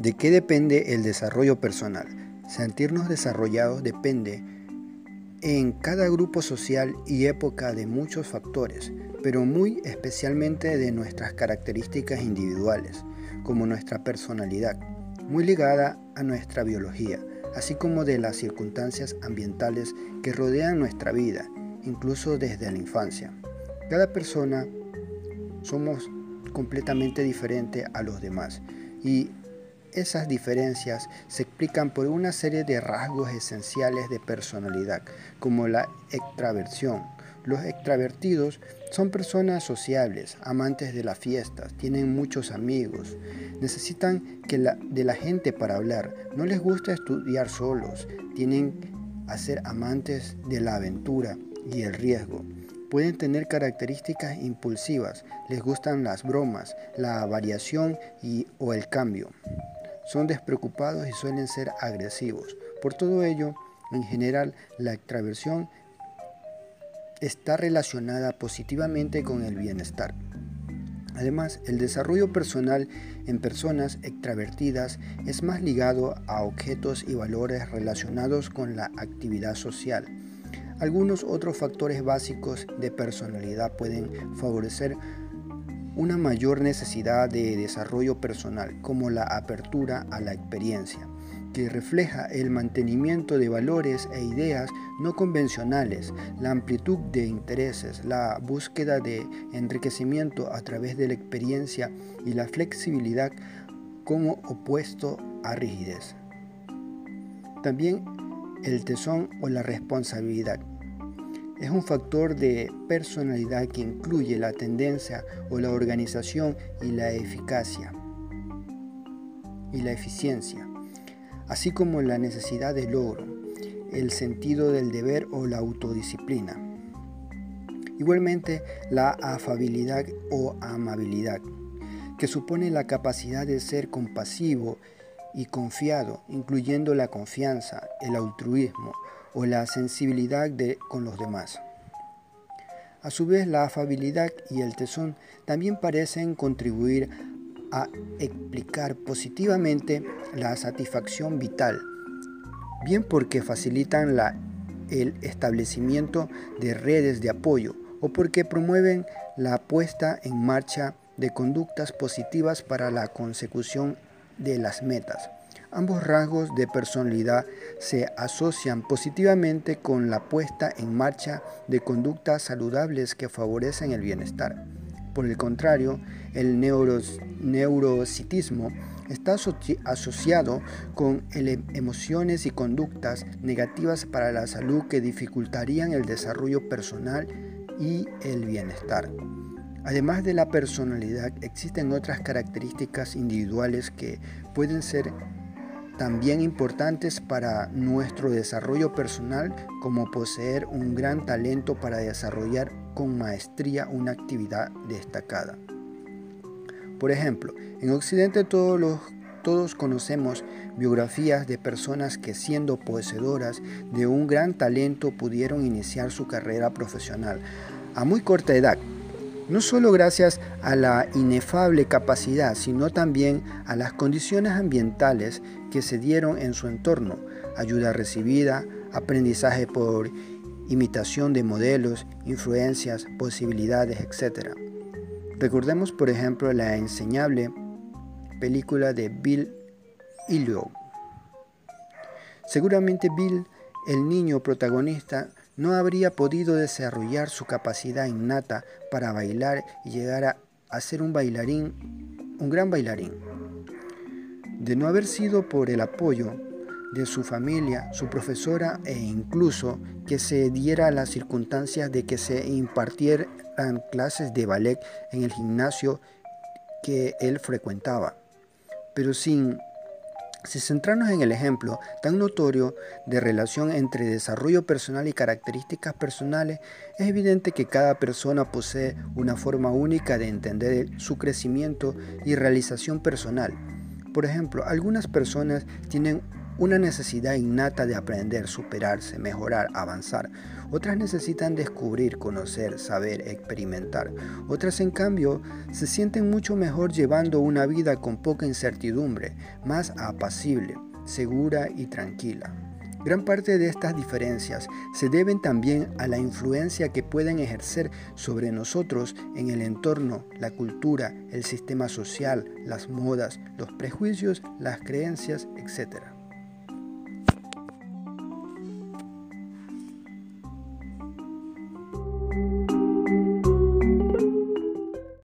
¿De qué depende el desarrollo personal? Sentirnos desarrollados depende en cada grupo social y época de muchos factores, pero muy especialmente de nuestras características individuales, como nuestra personalidad, muy ligada a nuestra biología, así como de las circunstancias ambientales que rodean nuestra vida, incluso desde la infancia. Cada persona somos completamente diferente a los demás y esas diferencias se explican por una serie de rasgos esenciales de personalidad, como la extraversión. Los extravertidos son personas sociables, amantes de las fiestas, tienen muchos amigos, necesitan que de la gente para hablar, no les gusta estudiar solos, tienen a ser amantes de la aventura y el riesgo. Pueden tener características impulsivas, les gustan las bromas, la variación y, o el cambio. Son despreocupados y suelen ser agresivos. Por todo ello, en general, la extraversión está relacionada positivamente con el bienestar. Además, el desarrollo personal en personas extravertidas es más ligado a objetos y valores relacionados con la actividad social. Algunos otros factores básicos de personalidad pueden favorecer una mayor necesidad de desarrollo personal, como la apertura a la experiencia, que refleja el mantenimiento de valores e ideas no convencionales, la amplitud de intereses, la búsqueda de enriquecimiento a través de la experiencia y la flexibilidad como opuesto a rigidez. También el tesón o la responsabilidad, es un factor de personalidad que incluye la tendencia o la organización y la eficacia y la eficiencia, así como la necesidad de logro, el sentido del deber o la autodisciplina. Igualmente, la afabilidad o amabilidad, que supone la capacidad de ser compasivo y confiado, incluyendo la confianza, el altruismo, o la sensibilidad con los demás. A su vez, la afabilidad y el tesón también parecen contribuir a explicar positivamente la satisfacción vital, bien porque facilitan el establecimiento de redes de apoyo o porque promueven la puesta en marcha de conductas positivas para la consecución de las metas. Ambos rasgos de personalidad se asocian positivamente con la puesta en marcha de conductas saludables que favorecen el bienestar. Por el contrario, el neurocitismo está asociado con emociones y conductas negativas para la salud que dificultarían el desarrollo personal y el bienestar. Además de la personalidad, existen otras características individuales que pueden ser también importantes para nuestro desarrollo personal como poseer un gran talento para desarrollar con maestría una actividad destacada. Por ejemplo, en Occidente todos, todos conocemos biografías de personas que siendo poseedoras de un gran talento pudieron iniciar su carrera profesional a muy corta edad no solo gracias a la inefable capacidad, sino también a las condiciones ambientales que se dieron en su entorno, ayuda recibida, aprendizaje por imitación de modelos, influencias, posibilidades, etc. Recordemos, por ejemplo, la enseñable película de Bill Ilio. Seguramente Bill, el niño protagonista, no habría podido desarrollar su capacidad innata para bailar y llegar a, ser un bailarín, un gran bailarín. De no haber sido por el apoyo de su familia, su profesora e incluso que se diera las circunstancias de que se impartieran clases de ballet en el gimnasio que él frecuentaba. Pero sin si centrarnos en el ejemplo tan notorio de relación entre desarrollo personal y características personales, es evidente que cada persona posee una forma única de entender su crecimiento y realización personal. Por ejemplo, algunas personas tienen una necesidad innata de aprender, superarse, mejorar, avanzar. Otras necesitan descubrir, conocer, saber, experimentar. Otras, en cambio, se sienten mucho mejor llevando una vida con poca incertidumbre, más apacible, segura y tranquila. Gran parte de estas diferencias se deben también a la influencia que pueden ejercer sobre nosotros en el entorno, la cultura, el sistema social, las modas, los prejuicios, las creencias, etc.